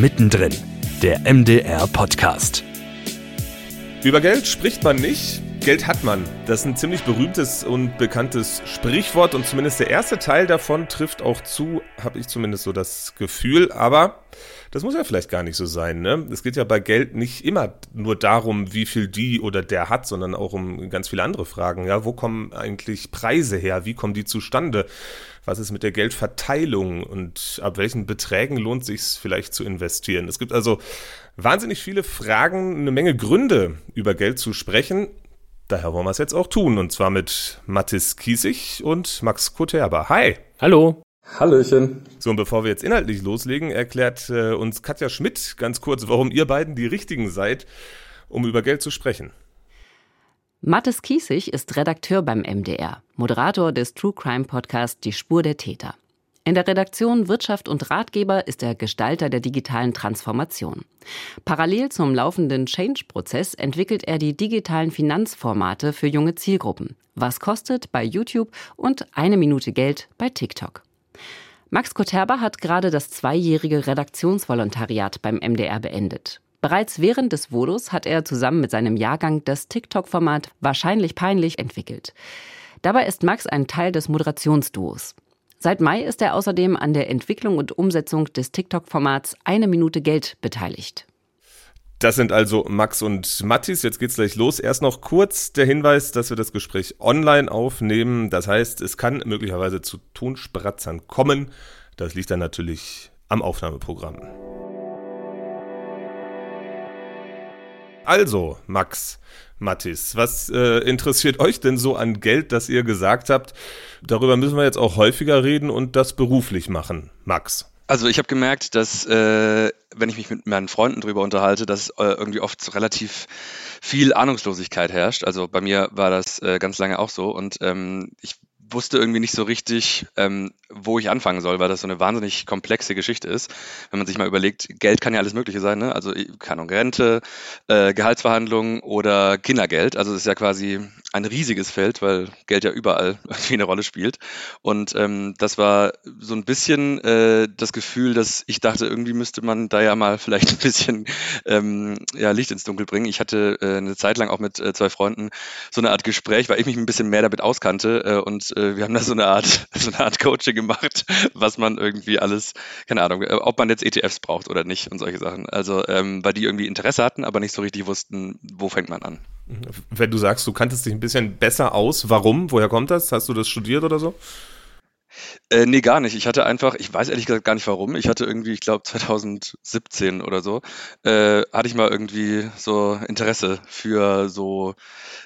Mittendrin, der MDR-Podcast. Über Geld spricht man nicht, Geld hat man. Das ist ein ziemlich berühmtes und bekanntes Sprichwort und zumindest der erste Teil davon trifft auch zu, habe ich zumindest so das Gefühl. Aber das muss ja vielleicht gar nicht so sein. Ne? Es geht ja bei Geld nicht immer nur darum, wie viel die oder der hat, sondern auch um ganz viele andere Fragen. Ja, wo kommen eigentlich Preise her? Wie kommen die zustande? Was ist mit der Geldverteilung und ab welchen Beträgen lohnt sich vielleicht zu investieren? Es gibt also wahnsinnig viele Fragen, eine Menge Gründe, über Geld zu sprechen. Daher wollen wir es jetzt auch tun, und zwar mit Mathis Kiesig und Max Koterber. Hi. Hallo. Hallöchen. So, und bevor wir jetzt inhaltlich loslegen, erklärt äh, uns Katja Schmidt ganz kurz, warum ihr beiden die Richtigen seid, um über Geld zu sprechen. Mathis Kiesig ist Redakteur beim MDR, Moderator des True Crime Podcasts Die Spur der Täter. In der Redaktion Wirtschaft und Ratgeber ist er Gestalter der digitalen Transformation. Parallel zum laufenden Change-Prozess entwickelt er die digitalen Finanzformate für junge Zielgruppen. Was kostet bei YouTube und eine Minute Geld bei TikTok. Max Koterba hat gerade das zweijährige Redaktionsvolontariat beim MDR beendet. Bereits während des Vodos hat er zusammen mit seinem Jahrgang das TikTok-Format Wahrscheinlich peinlich entwickelt. Dabei ist Max ein Teil des Moderationsduos. Seit Mai ist er außerdem an der Entwicklung und Umsetzung des TikTok-Formats Eine Minute Geld beteiligt. Das sind also Max und Mattis. Jetzt geht's gleich los. Erst noch kurz der Hinweis, dass wir das Gespräch online aufnehmen. Das heißt, es kann möglicherweise zu Tonspratzern kommen. Das liegt dann natürlich am Aufnahmeprogramm. Also, Max, Mattis, was äh, interessiert euch denn so an Geld, dass ihr gesagt habt, darüber müssen wir jetzt auch häufiger reden und das beruflich machen? Max. Also ich habe gemerkt, dass äh, wenn ich mich mit meinen Freunden darüber unterhalte, dass äh, irgendwie oft relativ viel Ahnungslosigkeit herrscht. Also bei mir war das äh, ganz lange auch so und ähm, ich wusste irgendwie nicht so richtig, ähm, wo ich anfangen soll, weil das so eine wahnsinnig komplexe Geschichte ist. Wenn man sich mal überlegt, Geld kann ja alles Mögliche sein, ne? Also keine Ahnung, Rente, äh, Gehaltsverhandlungen oder Kindergeld. Also es ist ja quasi ein riesiges Feld, weil Geld ja überall irgendwie eine Rolle spielt. Und ähm, das war so ein bisschen äh, das Gefühl, dass ich dachte, irgendwie müsste man da ja mal vielleicht ein bisschen ähm, ja, Licht ins Dunkel bringen. Ich hatte äh, eine Zeit lang auch mit äh, zwei Freunden so eine Art Gespräch, weil ich mich ein bisschen mehr damit auskannte äh, und äh, wir haben da so eine Art, so eine Art Coaching gemacht, was man irgendwie alles, keine Ahnung, äh, ob man jetzt ETFs braucht oder nicht und solche Sachen. Also, ähm, weil die irgendwie Interesse hatten, aber nicht so richtig wussten, wo fängt man an. Wenn du sagst, du kanntest dich ein bisschen besser aus, warum? Woher kommt das? Hast du das studiert oder so? Äh, nee, gar nicht. Ich hatte einfach, ich weiß ehrlich gesagt gar nicht warum. Ich hatte irgendwie, ich glaube 2017 oder so, äh, hatte ich mal irgendwie so Interesse für so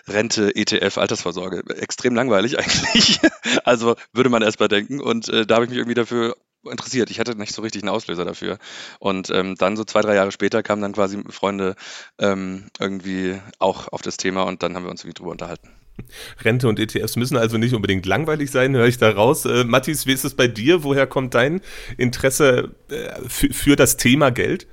Rente, ETF, Altersvorsorge. Extrem langweilig eigentlich. also würde man erst mal denken. Und äh, da habe ich mich irgendwie dafür interessiert. Ich hatte nicht so richtig einen Auslöser dafür. Und ähm, dann so zwei, drei Jahre später kamen dann quasi Freunde ähm, irgendwie auch auf das Thema und dann haben wir uns irgendwie drüber unterhalten. Rente und ETFs müssen also nicht unbedingt langweilig sein, höre ich da raus. Äh, Mathis, wie ist es bei dir? Woher kommt dein Interesse äh, für, für das Thema Geld?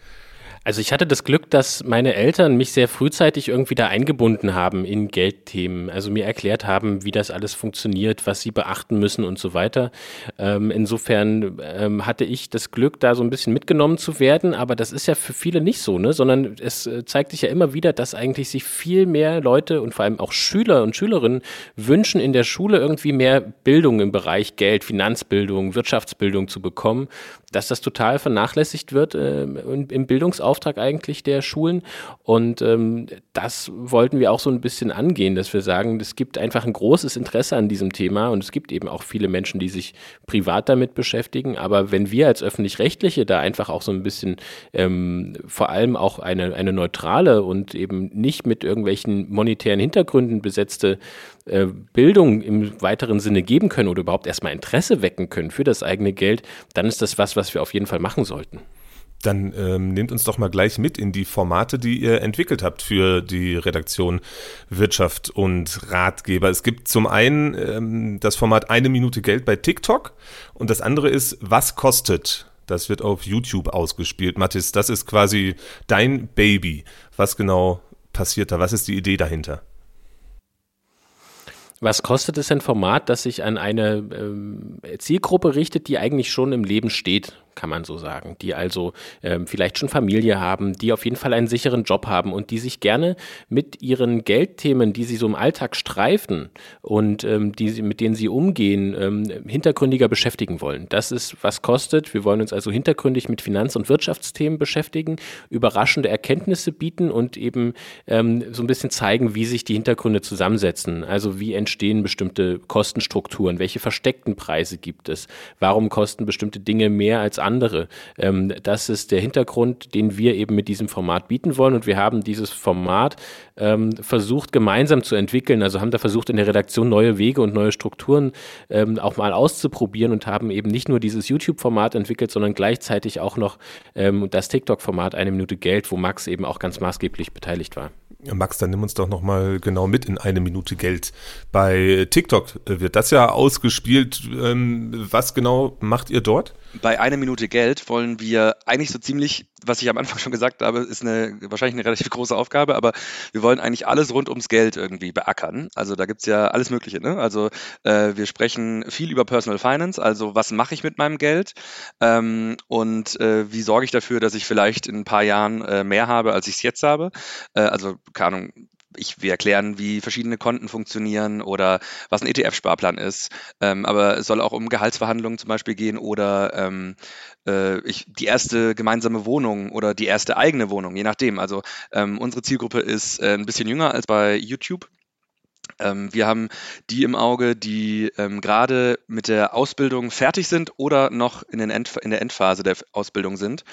Also ich hatte das Glück, dass meine Eltern mich sehr frühzeitig irgendwie da eingebunden haben in Geldthemen, also mir erklärt haben, wie das alles funktioniert, was sie beachten müssen und so weiter. Ähm, insofern ähm, hatte ich das Glück, da so ein bisschen mitgenommen zu werden, aber das ist ja für viele nicht so, ne? sondern es äh, zeigt sich ja immer wieder, dass eigentlich sich viel mehr Leute und vor allem auch Schüler und Schülerinnen wünschen, in der Schule irgendwie mehr Bildung im Bereich Geld, Finanzbildung, Wirtschaftsbildung zu bekommen, dass das total vernachlässigt wird äh, im Bildungsauftrag eigentlich der Schulen. Und ähm, das wollten wir auch so ein bisschen angehen, dass wir sagen, es gibt einfach ein großes Interesse an diesem Thema und es gibt eben auch viele Menschen, die sich privat damit beschäftigen. Aber wenn wir als öffentlich-rechtliche da einfach auch so ein bisschen ähm, vor allem auch eine, eine neutrale und eben nicht mit irgendwelchen monetären Hintergründen besetzte äh, Bildung im weiteren Sinne geben können oder überhaupt erstmal Interesse wecken können für das eigene Geld, dann ist das was, was wir auf jeden Fall machen sollten. Dann ähm, nehmt uns doch mal gleich mit in die Formate, die ihr entwickelt habt für die Redaktion Wirtschaft und Ratgeber. Es gibt zum einen ähm, das Format Eine Minute Geld bei TikTok und das andere ist Was kostet? Das wird auf YouTube ausgespielt. Mathis, das ist quasi dein Baby. Was genau passiert da? Was ist die Idee dahinter? Was kostet es ein Format, das sich an eine ähm, Zielgruppe richtet, die eigentlich schon im Leben steht? Kann man so sagen, die also ähm, vielleicht schon Familie haben, die auf jeden Fall einen sicheren Job haben und die sich gerne mit ihren Geldthemen, die sie so im Alltag streifen und ähm, die mit denen sie umgehen, ähm, hintergründiger beschäftigen wollen. Das ist, was kostet. Wir wollen uns also hintergründig mit Finanz- und Wirtschaftsthemen beschäftigen, überraschende Erkenntnisse bieten und eben ähm, so ein bisschen zeigen, wie sich die Hintergründe zusammensetzen. Also wie entstehen bestimmte Kostenstrukturen, welche versteckten Preise gibt es, warum kosten bestimmte Dinge mehr als andere. Ähm, das ist der Hintergrund, den wir eben mit diesem Format bieten wollen. Und wir haben dieses Format ähm, versucht gemeinsam zu entwickeln, also haben da versucht in der Redaktion neue Wege und neue Strukturen ähm, auch mal auszuprobieren und haben eben nicht nur dieses YouTube-Format entwickelt, sondern gleichzeitig auch noch ähm, das TikTok-Format Eine Minute Geld, wo Max eben auch ganz maßgeblich beteiligt war. Max, dann nimm uns doch noch mal genau mit in eine Minute Geld. Bei TikTok wird das ja ausgespielt. Ähm, was genau macht ihr dort? Bei einer Minute Geld wollen wir eigentlich so ziemlich, was ich am Anfang schon gesagt habe, ist eine wahrscheinlich eine relativ große Aufgabe, aber wir wollen eigentlich alles rund ums Geld irgendwie beackern. Also da gibt es ja alles Mögliche. Ne? Also äh, wir sprechen viel über Personal Finance, also was mache ich mit meinem Geld ähm, und äh, wie sorge ich dafür, dass ich vielleicht in ein paar Jahren äh, mehr habe, als ich es jetzt habe. Äh, also keine Ahnung, ich, wir erklären, wie verschiedene Konten funktionieren oder was ein ETF-Sparplan ist. Ähm, aber es soll auch um Gehaltsverhandlungen zum Beispiel gehen oder ähm, äh, ich, die erste gemeinsame Wohnung oder die erste eigene Wohnung, je nachdem. Also ähm, unsere Zielgruppe ist äh, ein bisschen jünger als bei YouTube. Ähm, wir haben die im Auge, die ähm, gerade mit der Ausbildung fertig sind oder noch in, End, in der Endphase der Ausbildung sind.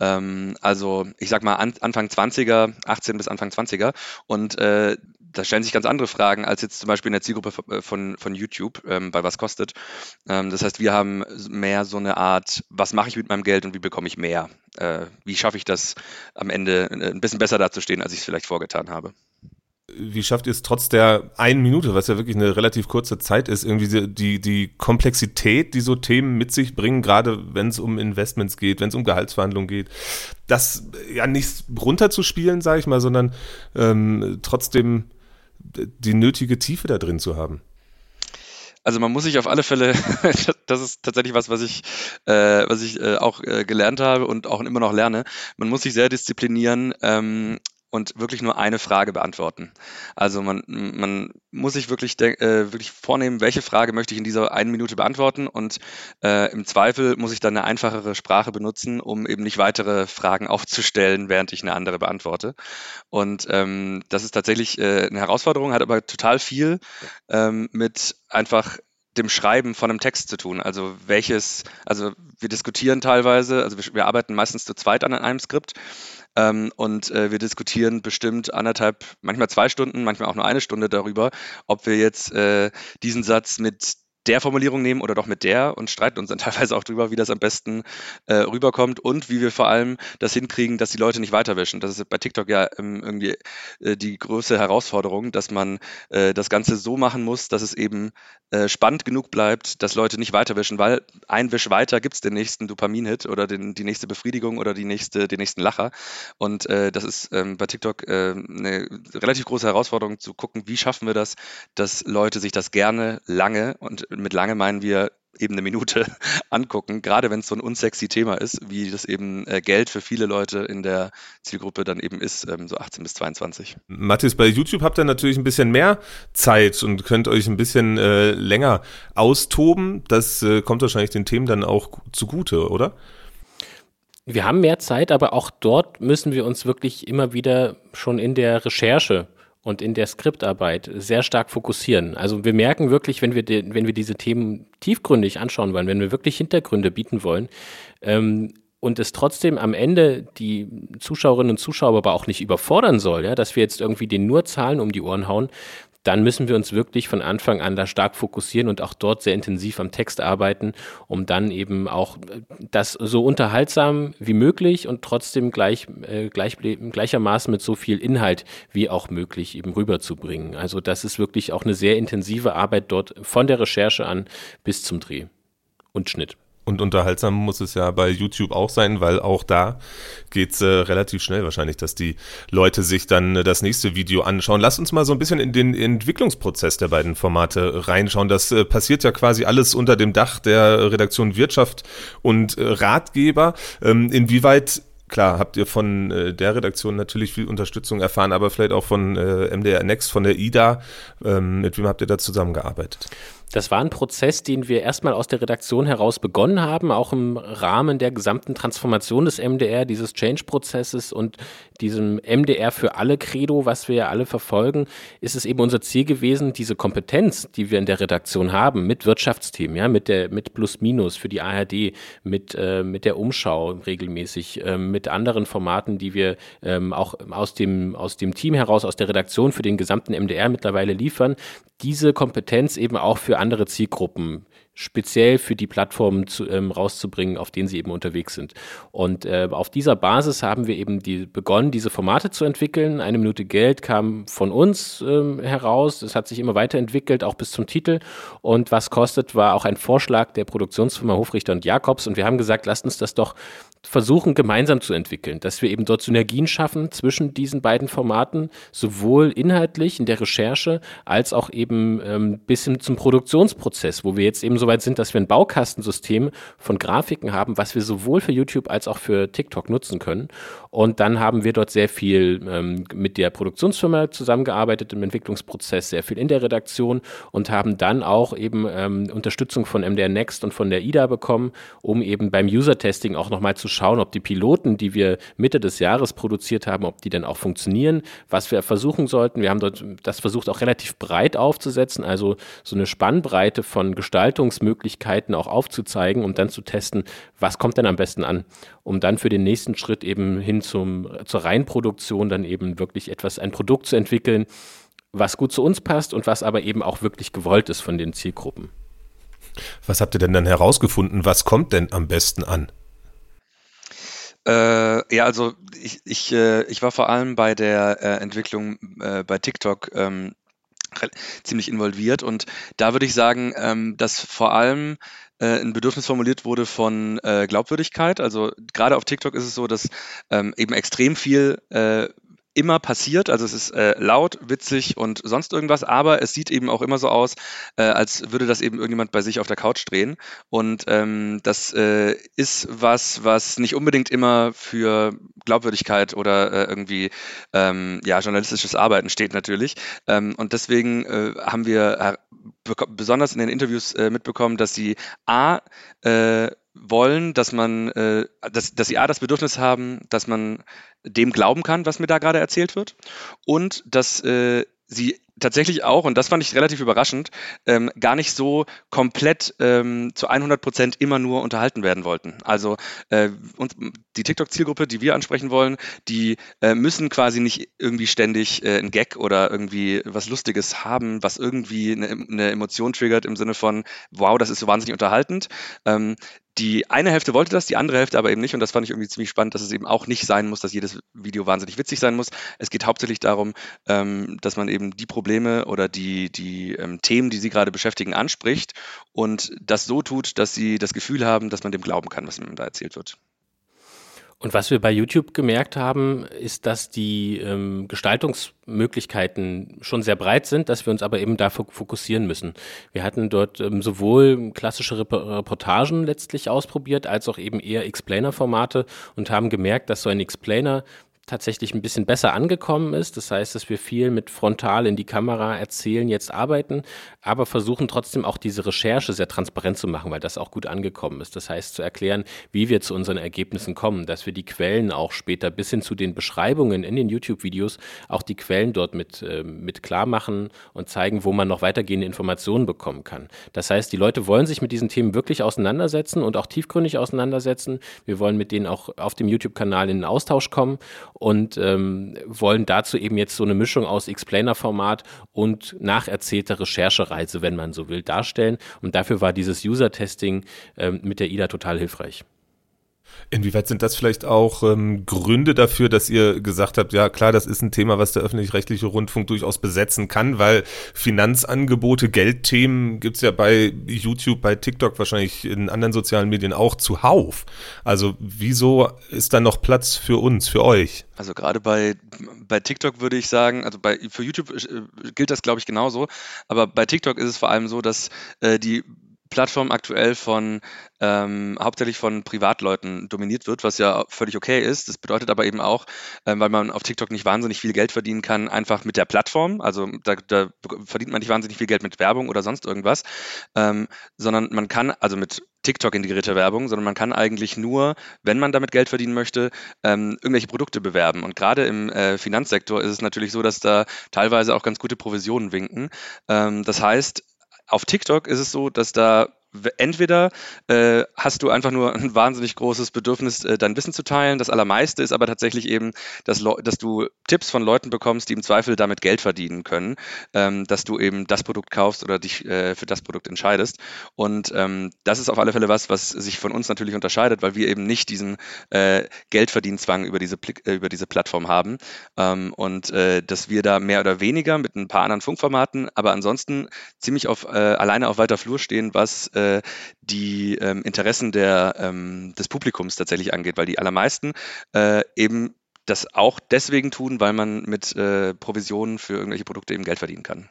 Ähm, also ich sag mal an, Anfang 20er, 18 bis Anfang 20er. Und äh, da stellen sich ganz andere Fragen als jetzt zum Beispiel in der Zielgruppe äh, von, von YouTube, ähm, bei was kostet. Ähm, das heißt, wir haben mehr so eine Art, was mache ich mit meinem Geld und wie bekomme ich mehr? Äh, wie schaffe ich das am Ende äh, ein bisschen besser dazustehen, als ich es vielleicht vorgetan habe? Wie schafft ihr es trotz der einen Minute, was ja wirklich eine relativ kurze Zeit ist, irgendwie die, die Komplexität, die so Themen mit sich bringen, gerade wenn es um Investments geht, wenn es um Gehaltsverhandlungen geht, das ja nicht runterzuspielen, sage ich mal, sondern ähm, trotzdem die nötige Tiefe da drin zu haben? Also man muss sich auf alle Fälle, das ist tatsächlich was, was ich, äh, was ich äh, auch äh, gelernt habe und auch immer noch lerne. Man muss sich sehr disziplinieren, ähm, und wirklich nur eine Frage beantworten. Also man, man muss sich wirklich, äh, wirklich vornehmen, welche Frage möchte ich in dieser einen Minute beantworten und äh, im Zweifel muss ich dann eine einfachere Sprache benutzen, um eben nicht weitere Fragen aufzustellen, während ich eine andere beantworte. Und ähm, das ist tatsächlich äh, eine Herausforderung, hat aber total viel ähm, mit einfach dem Schreiben von einem Text zu tun. Also welches, also wir diskutieren teilweise, also wir, wir arbeiten meistens zu zweit an einem Skript ähm, und äh, wir diskutieren bestimmt anderthalb, manchmal zwei Stunden, manchmal auch nur eine Stunde darüber, ob wir jetzt äh, diesen Satz mit der Formulierung nehmen oder doch mit der und streiten uns dann teilweise auch drüber, wie das am besten äh, rüberkommt und wie wir vor allem das hinkriegen, dass die Leute nicht weiterwischen. Das ist bei TikTok ja ähm, irgendwie äh, die größte Herausforderung, dass man äh, das Ganze so machen muss, dass es eben äh, spannend genug bleibt, dass Leute nicht weiterwischen, weil ein Wisch weiter gibt es den nächsten Dopamin-Hit oder den, die nächste Befriedigung oder die nächste, den nächsten Lacher. Und äh, das ist ähm, bei TikTok äh, eine relativ große Herausforderung zu gucken, wie schaffen wir das, dass Leute sich das gerne lange und mit lange meinen wir eben eine Minute angucken, gerade wenn es so ein unsexy Thema ist, wie das eben äh, Geld für viele Leute in der Zielgruppe dann eben ist, ähm, so 18 bis 22. Mathis, bei YouTube habt ihr natürlich ein bisschen mehr Zeit und könnt euch ein bisschen äh, länger austoben. Das äh, kommt wahrscheinlich den Themen dann auch zugute, oder? Wir haben mehr Zeit, aber auch dort müssen wir uns wirklich immer wieder schon in der Recherche und in der Skriptarbeit sehr stark fokussieren. Also wir merken wirklich, wenn wir, de, wenn wir diese Themen tiefgründig anschauen wollen, wenn wir wirklich Hintergründe bieten wollen, ähm, und es trotzdem am Ende die Zuschauerinnen und Zuschauer aber auch nicht überfordern soll, ja, dass wir jetzt irgendwie den nur Zahlen um die Ohren hauen, dann müssen wir uns wirklich von Anfang an da stark fokussieren und auch dort sehr intensiv am Text arbeiten, um dann eben auch äh, das so unterhaltsam wie möglich und trotzdem gleich, äh, gleich, gleichermaßen mit so viel Inhalt wie auch möglich eben rüberzubringen. Also das ist wirklich auch eine sehr intensive Arbeit dort von der Recherche an bis zum Dreh und Schnitt. Und unterhaltsam muss es ja bei YouTube auch sein, weil auch da geht's äh, relativ schnell wahrscheinlich, dass die Leute sich dann äh, das nächste Video anschauen. Lass uns mal so ein bisschen in den Entwicklungsprozess der beiden Formate reinschauen. Das äh, passiert ja quasi alles unter dem Dach der Redaktion Wirtschaft und äh, Ratgeber. Ähm, inwieweit klar, habt ihr von äh, der Redaktion natürlich viel Unterstützung erfahren, aber vielleicht auch von äh, MDR Next, von der IDA. Ähm, mit wem habt ihr da zusammengearbeitet? Das war ein Prozess, den wir erstmal aus der Redaktion heraus begonnen haben, auch im Rahmen der gesamten Transformation des MDR, dieses Change-Prozesses und diesem MDR für alle Credo, was wir ja alle verfolgen, ist es eben unser Ziel gewesen, diese Kompetenz, die wir in der Redaktion haben, mit Wirtschaftsthemen, ja, mit der, mit Plus Minus für die ARD, mit, äh, mit der Umschau regelmäßig, äh, mit anderen Formaten, die wir ähm, auch aus dem, aus dem Team heraus, aus der Redaktion für den gesamten MDR mittlerweile liefern, diese Kompetenz eben auch für andere Zielgruppen speziell für die Plattformen zu, ähm, rauszubringen, auf denen sie eben unterwegs sind. Und äh, auf dieser Basis haben wir eben die, begonnen, diese Formate zu entwickeln. Eine Minute Geld kam von uns ähm, heraus. Es hat sich immer weiterentwickelt, auch bis zum Titel. Und was kostet, war auch ein Vorschlag der Produktionsfirma Hofrichter und Jakobs. Und wir haben gesagt, lasst uns das doch versuchen, gemeinsam zu entwickeln, dass wir eben dort Synergien schaffen zwischen diesen beiden Formaten, sowohl inhaltlich in der Recherche als auch eben ähm, bis hin zum Produktionsprozess, wo wir jetzt eben so weit sind, dass wir ein Baukastensystem von Grafiken haben, was wir sowohl für YouTube als auch für TikTok nutzen können. Und dann haben wir dort sehr viel ähm, mit der Produktionsfirma zusammengearbeitet im Entwicklungsprozess, sehr viel in der Redaktion und haben dann auch eben ähm, Unterstützung von MDR Next und von der IDA bekommen, um eben beim User-Testing auch nochmal zu schauen, ob die Piloten, die wir Mitte des Jahres produziert haben, ob die dann auch funktionieren, was wir versuchen sollten. Wir haben dort das versucht auch relativ breit aufzusetzen, also so eine Spannbreite von Gestaltungsmöglichkeiten auch aufzuzeigen und dann zu testen, was kommt denn am besten an, um dann für den nächsten Schritt eben hin zum, zur Reinproduktion dann eben wirklich etwas, ein Produkt zu entwickeln, was gut zu uns passt und was aber eben auch wirklich gewollt ist von den Zielgruppen. Was habt ihr denn dann herausgefunden? Was kommt denn am besten an? Äh, ja, also ich, ich, äh, ich war vor allem bei der äh, Entwicklung äh, bei TikTok ähm, ziemlich involviert und da würde ich sagen, ähm, dass vor allem äh, ein Bedürfnis formuliert wurde von äh, Glaubwürdigkeit. Also gerade auf TikTok ist es so, dass ähm, eben extrem viel immer passiert. Also es ist äh, laut, witzig und sonst irgendwas, aber es sieht eben auch immer so aus, äh, als würde das eben irgendjemand bei sich auf der Couch drehen. Und ähm, das äh, ist was, was nicht unbedingt immer für Glaubwürdigkeit oder äh, irgendwie ähm, ja, journalistisches Arbeiten steht natürlich. Ähm, und deswegen äh, haben wir besonders in den Interviews äh, mitbekommen, dass sie A, wollen, dass man, äh, dass, dass sie A, das Bedürfnis haben, dass man dem glauben kann, was mir da gerade erzählt wird und dass äh, sie tatsächlich auch, und das fand ich relativ überraschend, ähm, gar nicht so komplett ähm, zu 100 Prozent immer nur unterhalten werden wollten. Also äh, und die TikTok-Zielgruppe, die wir ansprechen wollen, die äh, müssen quasi nicht irgendwie ständig äh, ein Gag oder irgendwie was Lustiges haben, was irgendwie eine, eine Emotion triggert im Sinne von, wow, das ist so wahnsinnig unterhaltend. Ähm, die eine Hälfte wollte das, die andere Hälfte aber eben nicht. Und das fand ich irgendwie ziemlich spannend, dass es eben auch nicht sein muss, dass jedes Video wahnsinnig witzig sein muss. Es geht hauptsächlich darum, ähm, dass man eben die Probleme oder die, die ähm, Themen, die sie gerade beschäftigen, anspricht und das so tut, dass sie das Gefühl haben, dass man dem glauben kann, was ihm da erzählt wird. Und was wir bei YouTube gemerkt haben, ist, dass die ähm, Gestaltungsmöglichkeiten schon sehr breit sind, dass wir uns aber eben dafür fokussieren müssen. Wir hatten dort ähm, sowohl klassische Reportagen letztlich ausprobiert, als auch eben eher Explainer-Formate und haben gemerkt, dass so ein Explainer tatsächlich ein bisschen besser angekommen ist. Das heißt, dass wir viel mit frontal in die Kamera erzählen, jetzt arbeiten, aber versuchen trotzdem auch diese Recherche sehr transparent zu machen, weil das auch gut angekommen ist. Das heißt, zu erklären, wie wir zu unseren Ergebnissen kommen, dass wir die Quellen auch später bis hin zu den Beschreibungen in den YouTube-Videos auch die Quellen dort mit, äh, mit klar machen und zeigen, wo man noch weitergehende Informationen bekommen kann. Das heißt, die Leute wollen sich mit diesen Themen wirklich auseinandersetzen und auch tiefgründig auseinandersetzen. Wir wollen mit denen auch auf dem YouTube-Kanal in den Austausch kommen und ähm, wollen dazu eben jetzt so eine Mischung aus Explainer-Format und nacherzählter Recherchereise, wenn man so will, darstellen. Und dafür war dieses User-Testing ähm, mit der IDA total hilfreich. Inwieweit sind das vielleicht auch ähm, Gründe dafür, dass ihr gesagt habt, ja klar, das ist ein Thema, was der öffentlich-rechtliche Rundfunk durchaus besetzen kann, weil Finanzangebote, Geldthemen gibt's ja bei YouTube, bei TikTok, wahrscheinlich in anderen sozialen Medien auch zuhauf. Also wieso ist da noch Platz für uns, für euch? Also gerade bei, bei TikTok würde ich sagen, also bei, für YouTube äh, gilt das, glaube ich, genauso, aber bei TikTok ist es vor allem so, dass äh, die Plattform aktuell von ähm, hauptsächlich von Privatleuten dominiert wird, was ja völlig okay ist. Das bedeutet aber eben auch, ähm, weil man auf TikTok nicht wahnsinnig viel Geld verdienen kann, einfach mit der Plattform. Also da, da verdient man nicht wahnsinnig viel Geld mit Werbung oder sonst irgendwas, ähm, sondern man kann, also mit TikTok integrierte Werbung, sondern man kann eigentlich nur, wenn man damit Geld verdienen möchte, ähm, irgendwelche Produkte bewerben. Und gerade im äh, Finanzsektor ist es natürlich so, dass da teilweise auch ganz gute Provisionen winken. Ähm, das heißt, auf TikTok ist es so, dass da entweder äh, hast du einfach nur ein wahnsinnig großes Bedürfnis, äh, dein Wissen zu teilen. Das Allermeiste ist aber tatsächlich eben, dass, dass du Tipps von Leuten bekommst, die im Zweifel damit Geld verdienen können, ähm, dass du eben das Produkt kaufst oder dich äh, für das Produkt entscheidest. Und ähm, das ist auf alle Fälle was, was sich von uns natürlich unterscheidet, weil wir eben nicht diesen äh, Geldverdienzwang über diese, äh, über diese Plattform haben. Ähm, und äh, dass wir da mehr oder weniger mit ein paar anderen Funkformaten, aber ansonsten ziemlich auf, alleine auf weiter Flur stehen, was äh, die ähm, Interessen der, ähm, des Publikums tatsächlich angeht, weil die allermeisten äh, eben das auch deswegen tun, weil man mit äh, Provisionen für irgendwelche Produkte eben Geld verdienen kann.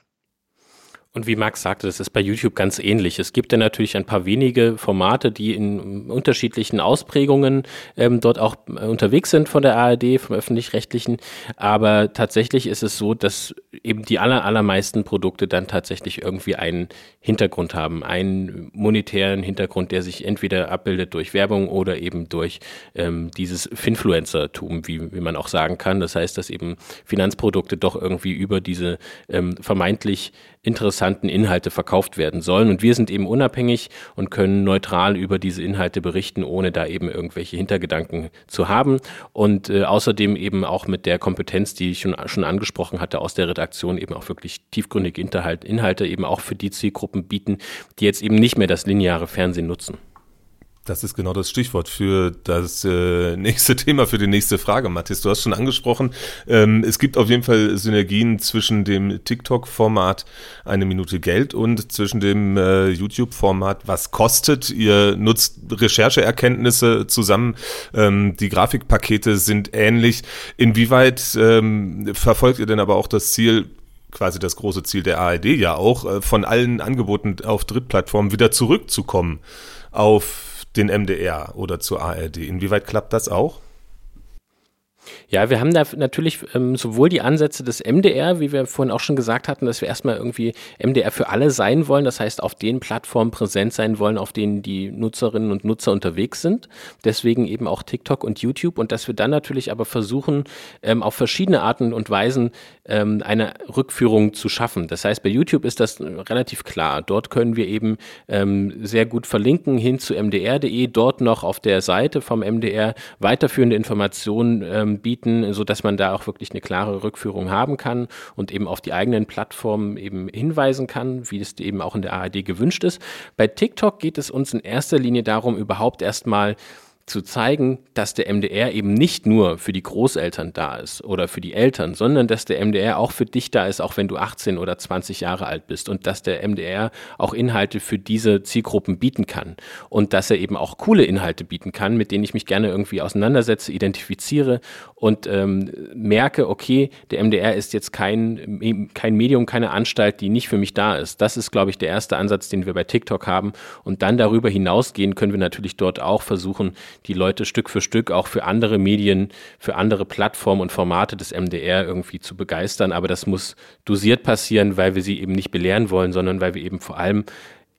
Und wie Max sagte, das ist bei YouTube ganz ähnlich. Es gibt ja natürlich ein paar wenige Formate, die in unterschiedlichen Ausprägungen ähm, dort auch äh, unterwegs sind von der ARD, vom öffentlich-rechtlichen. Aber tatsächlich ist es so, dass eben die aller, allermeisten Produkte dann tatsächlich irgendwie einen Hintergrund haben, einen monetären Hintergrund, der sich entweder abbildet durch Werbung oder eben durch ähm, dieses Finfluencertum, wie, wie man auch sagen kann. Das heißt, dass eben Finanzprodukte doch irgendwie über diese ähm, vermeintlich interessanten Inhalte verkauft werden sollen. Und wir sind eben unabhängig und können neutral über diese Inhalte berichten, ohne da eben irgendwelche Hintergedanken zu haben. Und äh, außerdem eben auch mit der Kompetenz, die ich schon, schon angesprochen hatte, aus der Redaktion eben auch wirklich tiefgründige Inhalte, Inhalte eben auch für die Zielgruppen bieten, die jetzt eben nicht mehr das lineare Fernsehen nutzen. Das ist genau das Stichwort für das äh, nächste Thema, für die nächste Frage, Mathis. Du hast schon angesprochen, ähm, es gibt auf jeden Fall Synergien zwischen dem TikTok-Format Eine Minute Geld und zwischen dem äh, YouTube-Format Was kostet. Ihr nutzt Rechercheerkenntnisse zusammen. Ähm, die Grafikpakete sind ähnlich. Inwieweit ähm, verfolgt ihr denn aber auch das Ziel, quasi das große Ziel der ARD ja auch, äh, von allen Angeboten auf Drittplattformen wieder zurückzukommen auf den MDR oder zur ARD. Inwieweit klappt das auch? Ja, wir haben da natürlich ähm, sowohl die Ansätze des MDR, wie wir vorhin auch schon gesagt hatten, dass wir erstmal irgendwie MDR für alle sein wollen, das heißt auf den Plattformen präsent sein wollen, auf denen die Nutzerinnen und Nutzer unterwegs sind. Deswegen eben auch TikTok und YouTube und dass wir dann natürlich aber versuchen, ähm, auf verschiedene Arten und Weisen ähm, eine Rückführung zu schaffen. Das heißt, bei YouTube ist das relativ klar. Dort können wir eben ähm, sehr gut verlinken hin zu mdr.de, dort noch auf der Seite vom MDR weiterführende Informationen ähm, bieten bieten, sodass man da auch wirklich eine klare Rückführung haben kann und eben auf die eigenen Plattformen eben hinweisen kann, wie es eben auch in der ARD gewünscht ist. Bei TikTok geht es uns in erster Linie darum, überhaupt erstmal zu zeigen, dass der MDR eben nicht nur für die Großeltern da ist oder für die Eltern, sondern dass der MDR auch für dich da ist, auch wenn du 18 oder 20 Jahre alt bist und dass der MDR auch Inhalte für diese Zielgruppen bieten kann und dass er eben auch coole Inhalte bieten kann, mit denen ich mich gerne irgendwie auseinandersetze, identifiziere und ähm, merke, okay, der MDR ist jetzt kein, kein Medium, keine Anstalt, die nicht für mich da ist. Das ist, glaube ich, der erste Ansatz, den wir bei TikTok haben und dann darüber hinausgehen können wir natürlich dort auch versuchen, die Leute Stück für Stück auch für andere Medien, für andere Plattformen und Formate des MDR irgendwie zu begeistern. Aber das muss dosiert passieren, weil wir sie eben nicht belehren wollen, sondern weil wir eben vor allem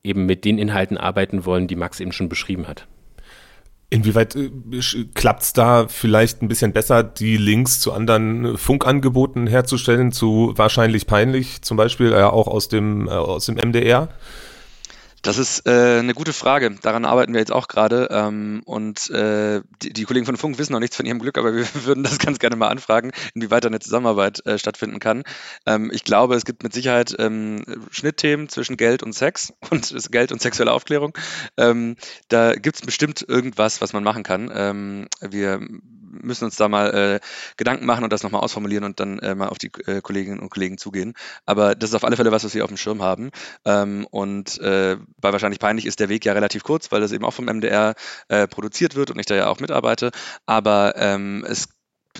eben mit den Inhalten arbeiten wollen, die Max eben schon beschrieben hat. Inwieweit äh, klappt es da vielleicht ein bisschen besser, die Links zu anderen Funkangeboten herzustellen, zu wahrscheinlich peinlich, zum Beispiel äh, auch aus dem, äh, aus dem MDR? Das ist äh, eine gute Frage. Daran arbeiten wir jetzt auch gerade. Ähm, und äh, die, die, Kollegen von Funk wissen noch nichts von ihrem Glück, aber wir würden das ganz gerne mal anfragen, inwieweit eine Zusammenarbeit äh, stattfinden kann. Ähm, ich glaube, es gibt mit Sicherheit ähm, Schnittthemen zwischen Geld und Sex und Geld und sexuelle Aufklärung. Ähm, da gibt es bestimmt irgendwas, was man machen kann. Ähm, wir müssen uns da mal äh, Gedanken machen und das nochmal ausformulieren und dann äh, mal auf die äh, Kolleginnen und Kollegen zugehen. Aber das ist auf alle Fälle was, was wir auf dem Schirm haben. Ähm, und äh, bei wahrscheinlich peinlich ist der Weg ja relativ kurz, weil das eben auch vom MDR äh, produziert wird und ich da ja auch mitarbeite. Aber ähm, es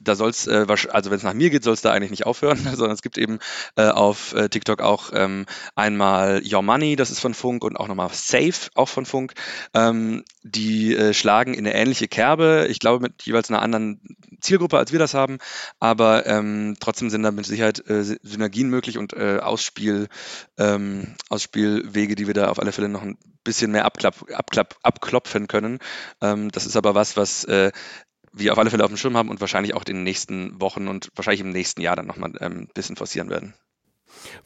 da soll es, äh, also wenn es nach mir geht, soll es da eigentlich nicht aufhören, sondern es gibt eben äh, auf äh, TikTok auch ähm, einmal Your Money, das ist von Funk, und auch nochmal Safe, auch von Funk. Ähm, die äh, schlagen in eine ähnliche Kerbe, ich glaube mit jeweils einer anderen Zielgruppe, als wir das haben, aber ähm, trotzdem sind da mit Sicherheit äh, Synergien möglich und äh, Ausspiel, ähm, Ausspielwege, die wir da auf alle Fälle noch ein bisschen mehr abklapp, abklapp, abklopfen können. Ähm, das ist aber was, was wir auf alle Fälle auf dem Schirm haben und wahrscheinlich auch in den nächsten Wochen und wahrscheinlich im nächsten Jahr dann nochmal ähm, ein bisschen forcieren werden.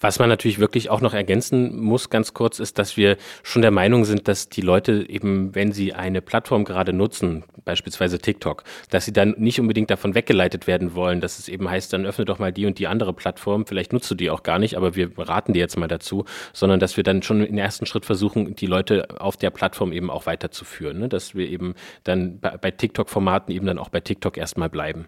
Was man natürlich wirklich auch noch ergänzen muss, ganz kurz, ist, dass wir schon der Meinung sind, dass die Leute eben, wenn sie eine Plattform gerade nutzen, beispielsweise TikTok, dass sie dann nicht unbedingt davon weggeleitet werden wollen, dass es eben heißt, dann öffne doch mal die und die andere Plattform, vielleicht nutzt du die auch gar nicht, aber wir raten dir jetzt mal dazu, sondern dass wir dann schon im ersten Schritt versuchen, die Leute auf der Plattform eben auch weiterzuführen, ne? dass wir eben dann bei, bei TikTok-Formaten eben dann auch bei TikTok erstmal bleiben.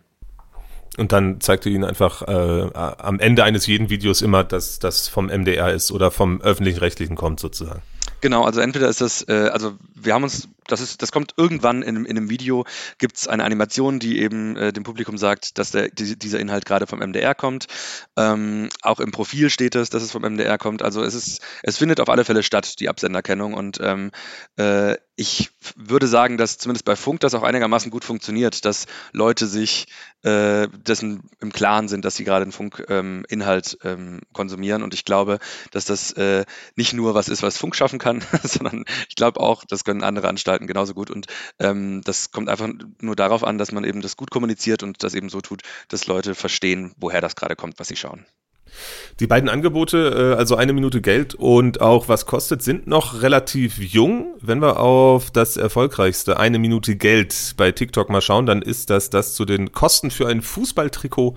Und dann zeigt ihr ihnen einfach äh, am Ende eines jeden Videos immer, dass das vom MDR ist oder vom öffentlich-rechtlichen kommt sozusagen. Genau, also entweder ist das, äh, also wir haben uns, das ist, das kommt irgendwann in, in einem Video, gibt es eine Animation, die eben äh, dem Publikum sagt, dass der, die, dieser Inhalt gerade vom MDR kommt. Ähm, auch im Profil steht es, dass es vom MDR kommt. Also es ist, es findet auf alle Fälle statt, die Absenderkennung. Und ähm, äh, ich würde sagen, dass zumindest bei Funk das auch einigermaßen gut funktioniert, dass Leute sich äh, dessen im Klaren sind, dass sie gerade einen Funkinhalt ähm, ähm, konsumieren. Und ich glaube, dass das äh, nicht nur was ist, was Funk schaffen kann, sondern ich glaube auch, das können andere Anstalten genauso gut. Und ähm, das kommt einfach nur darauf an, dass man eben das gut kommuniziert und das eben so tut, dass Leute verstehen, woher das gerade kommt, was sie schauen. Die beiden Angebote, äh, also eine Minute Geld und auch was kostet, sind noch relativ jung. Wenn wir auf das erfolgreichste eine Minute Geld bei TikTok mal schauen, dann ist das das zu den Kosten für ein Fußballtrikot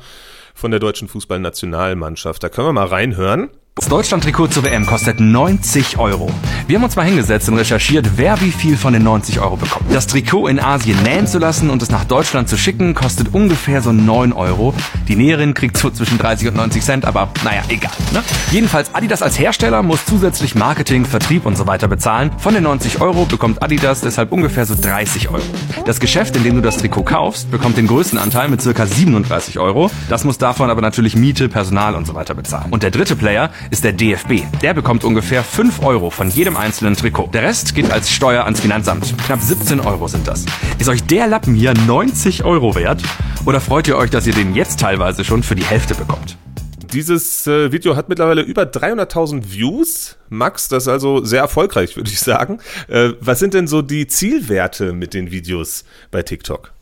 von der deutschen Fußballnationalmannschaft. Da können wir mal reinhören. Das Deutschland-Trikot zur WM kostet 90 Euro. Wir haben uns mal hingesetzt und recherchiert, wer wie viel von den 90 Euro bekommt. Das Trikot in Asien nähen zu lassen und es nach Deutschland zu schicken, kostet ungefähr so 9 Euro. Die Näherin kriegt so zwischen 30 und 90 Cent, aber naja, egal. Ne? Jedenfalls, Adidas als Hersteller muss zusätzlich Marketing, Vertrieb und so weiter bezahlen. Von den 90 Euro bekommt Adidas deshalb ungefähr so 30 Euro. Das Geschäft, in dem du das Trikot kaufst, bekommt den größten Anteil mit circa 37 Euro. Das muss davon aber natürlich Miete, Personal und so weiter bezahlen. Und der dritte Player ist der DFB. Der bekommt ungefähr 5 Euro von jedem einzelnen Trikot. Der Rest geht als Steuer ans Finanzamt. Knapp 17 Euro sind das. Ist euch der Lappen hier 90 Euro wert? Oder freut ihr euch, dass ihr den jetzt teilweise schon für die Hälfte bekommt? Dieses äh, Video hat mittlerweile über 300.000 Views. Max, das ist also sehr erfolgreich, würde ich sagen. Äh, was sind denn so die Zielwerte mit den Videos bei TikTok?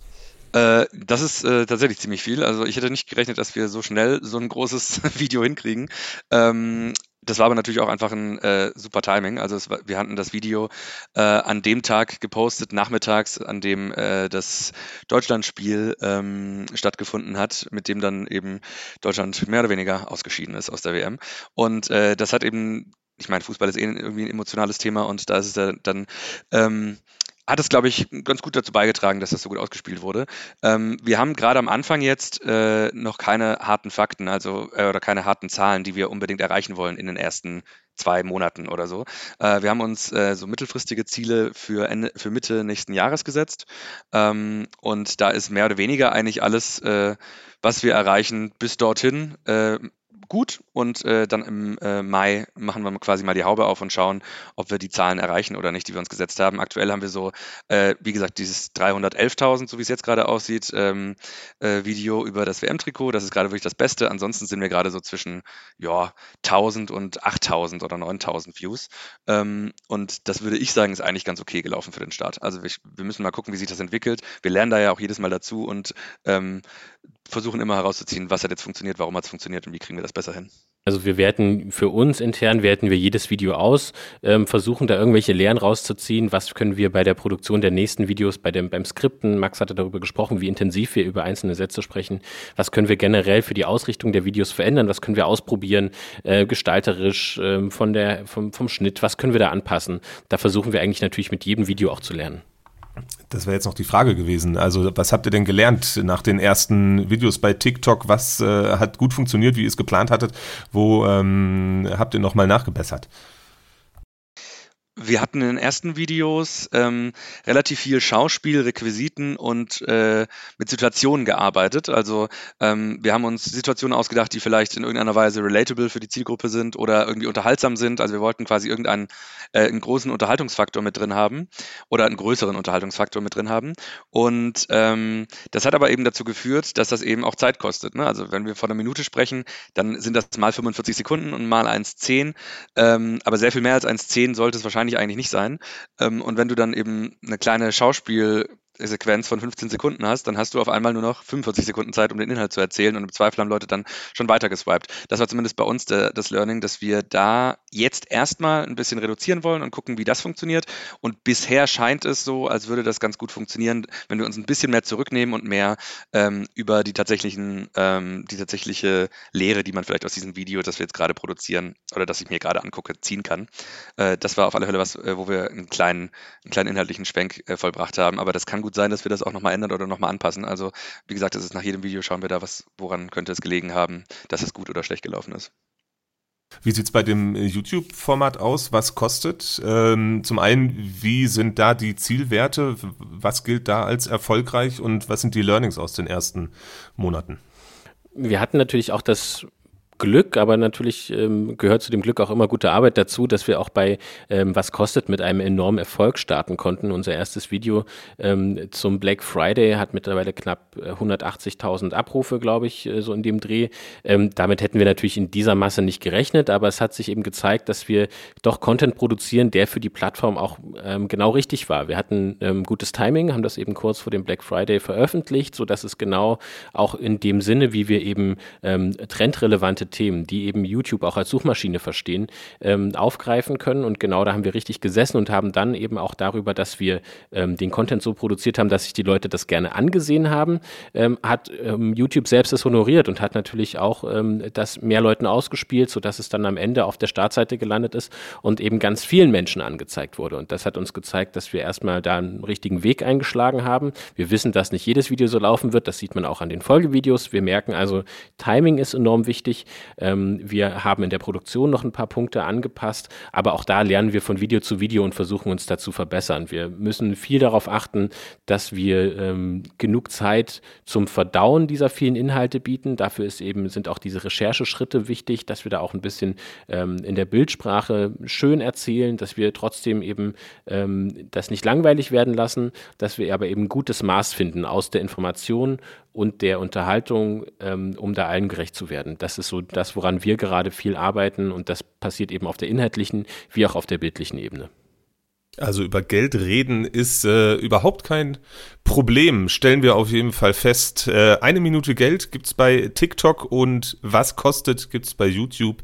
Äh, das ist äh, tatsächlich ziemlich viel. Also ich hätte nicht gerechnet, dass wir so schnell so ein großes Video hinkriegen. Ähm, das war aber natürlich auch einfach ein äh, super Timing. Also war, wir hatten das Video äh, an dem Tag gepostet, nachmittags, an dem äh, das Deutschlandspiel ähm, stattgefunden hat, mit dem dann eben Deutschland mehr oder weniger ausgeschieden ist aus der WM. Und äh, das hat eben, ich meine, Fußball ist eh irgendwie ein emotionales Thema und da ist es dann ähm, hat es, glaube ich, ganz gut dazu beigetragen, dass das so gut ausgespielt wurde. Ähm, wir haben gerade am Anfang jetzt äh, noch keine harten Fakten, also äh, oder keine harten Zahlen, die wir unbedingt erreichen wollen in den ersten zwei Monaten oder so. Äh, wir haben uns äh, so mittelfristige Ziele für, Ende, für Mitte nächsten Jahres gesetzt. Ähm, und da ist mehr oder weniger eigentlich alles, äh, was wir erreichen, bis dorthin äh, gut und äh, dann im äh, Mai machen wir quasi mal die Haube auf und schauen, ob wir die Zahlen erreichen oder nicht, die wir uns gesetzt haben. Aktuell haben wir so, äh, wie gesagt, dieses 311.000, so wie es jetzt gerade aussieht, ähm, äh, Video über das WM-Trikot. Das ist gerade wirklich das Beste. Ansonsten sind wir gerade so zwischen ja, 1000 und 8000 oder 9000 Views. Ähm, und das würde ich sagen, ist eigentlich ganz okay gelaufen für den Start. Also wir, wir, müssen mal gucken, wie sich das entwickelt. Wir lernen da ja auch jedes Mal dazu und ähm, versuchen immer herauszuziehen, was hat jetzt funktioniert, warum hat es funktioniert und wie kriegen wir das besser hin. Also wir werten für uns intern, werten wir jedes Video aus, ähm, versuchen da irgendwelche Lehren rauszuziehen, was können wir bei der Produktion der nächsten Videos, bei dem, beim Skripten, Max hatte darüber gesprochen, wie intensiv wir über einzelne Sätze sprechen, was können wir generell für die Ausrichtung der Videos verändern, was können wir ausprobieren, äh, gestalterisch, äh, von der, vom, vom Schnitt, was können wir da anpassen. Da versuchen wir eigentlich natürlich mit jedem Video auch zu lernen. Das wäre jetzt noch die Frage gewesen. Also, was habt ihr denn gelernt nach den ersten Videos bei TikTok? Was äh, hat gut funktioniert, wie ihr es geplant hattet? Wo ähm, habt ihr nochmal nachgebessert? Wir hatten in den ersten Videos ähm, relativ viel Schauspiel, Requisiten und äh, mit Situationen gearbeitet. Also ähm, wir haben uns Situationen ausgedacht, die vielleicht in irgendeiner Weise relatable für die Zielgruppe sind oder irgendwie unterhaltsam sind. Also wir wollten quasi irgendeinen äh, einen großen Unterhaltungsfaktor mit drin haben oder einen größeren Unterhaltungsfaktor mit drin haben. Und ähm, das hat aber eben dazu geführt, dass das eben auch Zeit kostet. Ne? Also wenn wir von einer Minute sprechen, dann sind das mal 45 Sekunden und mal 1,10. Ähm, aber sehr viel mehr als 1,10 sollte es wahrscheinlich wahrscheinlich eigentlich nicht sein. Ähm, und wenn du dann eben eine kleine Schauspiel- Sequenz von 15 Sekunden hast, dann hast du auf einmal nur noch 45 Sekunden Zeit, um den Inhalt zu erzählen und im Zweifel haben Leute dann schon weitergeswiped. Das war zumindest bei uns der, das Learning, dass wir da jetzt erstmal ein bisschen reduzieren wollen und gucken, wie das funktioniert. Und bisher scheint es so, als würde das ganz gut funktionieren, wenn wir uns ein bisschen mehr zurücknehmen und mehr ähm, über die tatsächlichen, ähm, die tatsächliche Lehre, die man vielleicht aus diesem Video, das wir jetzt gerade produzieren oder das ich mir gerade angucke, ziehen kann. Äh, das war auf alle Fälle was, äh, wo wir einen kleinen, einen kleinen inhaltlichen Schwenk äh, vollbracht haben. Aber das kann gut sein, dass wir das auch nochmal ändern oder nochmal anpassen. Also, wie gesagt, das ist nach jedem Video schauen wir da, was, woran könnte es gelegen haben, dass es gut oder schlecht gelaufen ist. Wie sieht es bei dem äh, YouTube-Format aus? Was kostet? Ähm, zum einen, wie sind da die Zielwerte? Was gilt da als erfolgreich und was sind die Learnings aus den ersten Monaten? Wir hatten natürlich auch das Glück, aber natürlich ähm, gehört zu dem Glück auch immer gute Arbeit dazu, dass wir auch bei ähm, Was kostet mit einem enormen Erfolg starten konnten. Unser erstes Video ähm, zum Black Friday hat mittlerweile knapp 180.000 äh, Abrufe, glaube ich, äh, so in dem Dreh. Ähm, damit hätten wir natürlich in dieser Masse nicht gerechnet, aber es hat sich eben gezeigt, dass wir doch Content produzieren, der für die Plattform auch ähm, genau richtig war. Wir hatten ähm, gutes Timing, haben das eben kurz vor dem Black Friday veröffentlicht, sodass es genau auch in dem Sinne, wie wir eben trendrelevante Themen, die eben YouTube auch als Suchmaschine verstehen, ähm, aufgreifen können. Und genau da haben wir richtig gesessen und haben dann eben auch darüber, dass wir ähm, den Content so produziert haben, dass sich die Leute das gerne angesehen haben, ähm, hat ähm, YouTube selbst es honoriert und hat natürlich auch ähm, das mehr Leuten ausgespielt, sodass es dann am Ende auf der Startseite gelandet ist und eben ganz vielen Menschen angezeigt wurde. Und das hat uns gezeigt, dass wir erstmal da einen richtigen Weg eingeschlagen haben. Wir wissen, dass nicht jedes Video so laufen wird. Das sieht man auch an den Folgevideos. Wir merken also, Timing ist enorm wichtig. Ähm, wir haben in der Produktion noch ein paar Punkte angepasst, aber auch da lernen wir von Video zu Video und versuchen uns da zu verbessern. Wir müssen viel darauf achten, dass wir ähm, genug Zeit zum Verdauen dieser vielen Inhalte bieten. Dafür ist eben, sind auch diese Rechercheschritte wichtig, dass wir da auch ein bisschen ähm, in der Bildsprache schön erzählen, dass wir trotzdem eben ähm, das nicht langweilig werden lassen, dass wir aber eben gutes Maß finden aus der Information und der Unterhaltung, ähm, um da allen gerecht zu werden. Das ist so das, woran wir gerade viel arbeiten und das passiert eben auf der inhaltlichen wie auch auf der bildlichen Ebene. Also über Geld reden ist äh, überhaupt kein Problem, stellen wir auf jeden Fall fest. Äh, eine Minute Geld gibt's bei TikTok und was kostet gibt's bei YouTube.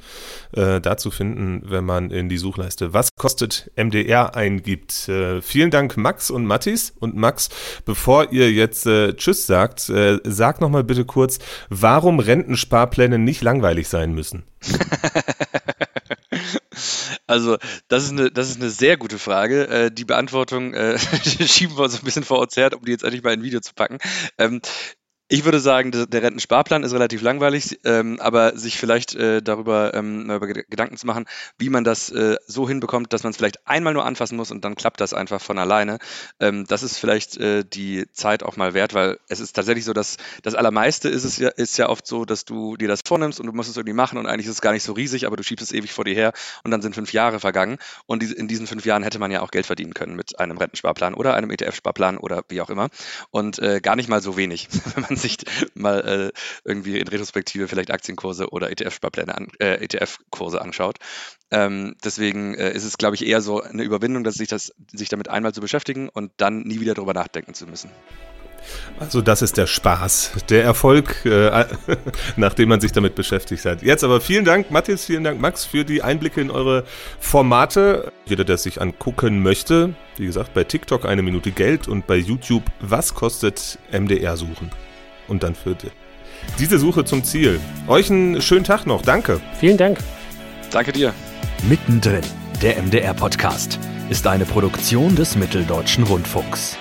Äh, dazu finden, wenn man in die Suchleiste was kostet MDR eingibt. Äh, vielen Dank Max und Mattis. Und Max, bevor ihr jetzt äh, Tschüss sagt, äh, sag nochmal bitte kurz, warum Rentensparpläne nicht langweilig sein müssen. Also, das ist eine, das ist eine sehr gute Frage. Äh, die Beantwortung äh, schieben wir so ein bisschen vor uns her, um die jetzt endlich mal in ein Video zu packen. Ähm, ich würde sagen, der Rentensparplan ist relativ langweilig, ähm, aber sich vielleicht äh, darüber ähm, Gedanken zu machen, wie man das äh, so hinbekommt, dass man es vielleicht einmal nur anfassen muss und dann klappt das einfach von alleine. Ähm, das ist vielleicht äh, die Zeit auch mal wert, weil es ist tatsächlich so, dass das Allermeiste ist es ja, ist ja oft so, dass du dir das vornimmst und du musst es irgendwie machen und eigentlich ist es gar nicht so riesig, aber du schiebst es ewig vor dir her und dann sind fünf Jahre vergangen und in diesen fünf Jahren hätte man ja auch Geld verdienen können mit einem Rentensparplan oder einem ETF-Sparplan oder wie auch immer und gar nicht mal so wenig, wenn man sich mal äh, irgendwie in Retrospektive vielleicht Aktienkurse oder ETF-Sparpläne, an, äh, ETF-Kurse anschaut. Ähm, deswegen äh, ist es, glaube ich, eher so eine Überwindung, dass sich das, sich damit einmal zu beschäftigen und dann nie wieder darüber nachdenken zu müssen. Also das ist der Spaß, der Erfolg, äh, nachdem man sich damit beschäftigt hat. Jetzt aber vielen Dank, Matthias, vielen Dank, Max, für die Einblicke in eure Formate. Jeder, der sich angucken möchte, wie gesagt, bei TikTok eine Minute Geld und bei YouTube, was kostet MDR suchen? Und dann führt diese Suche zum Ziel. Euch einen schönen Tag noch. Danke. Vielen Dank. Danke dir. Mittendrin, der MDR-Podcast, ist eine Produktion des Mitteldeutschen Rundfunks.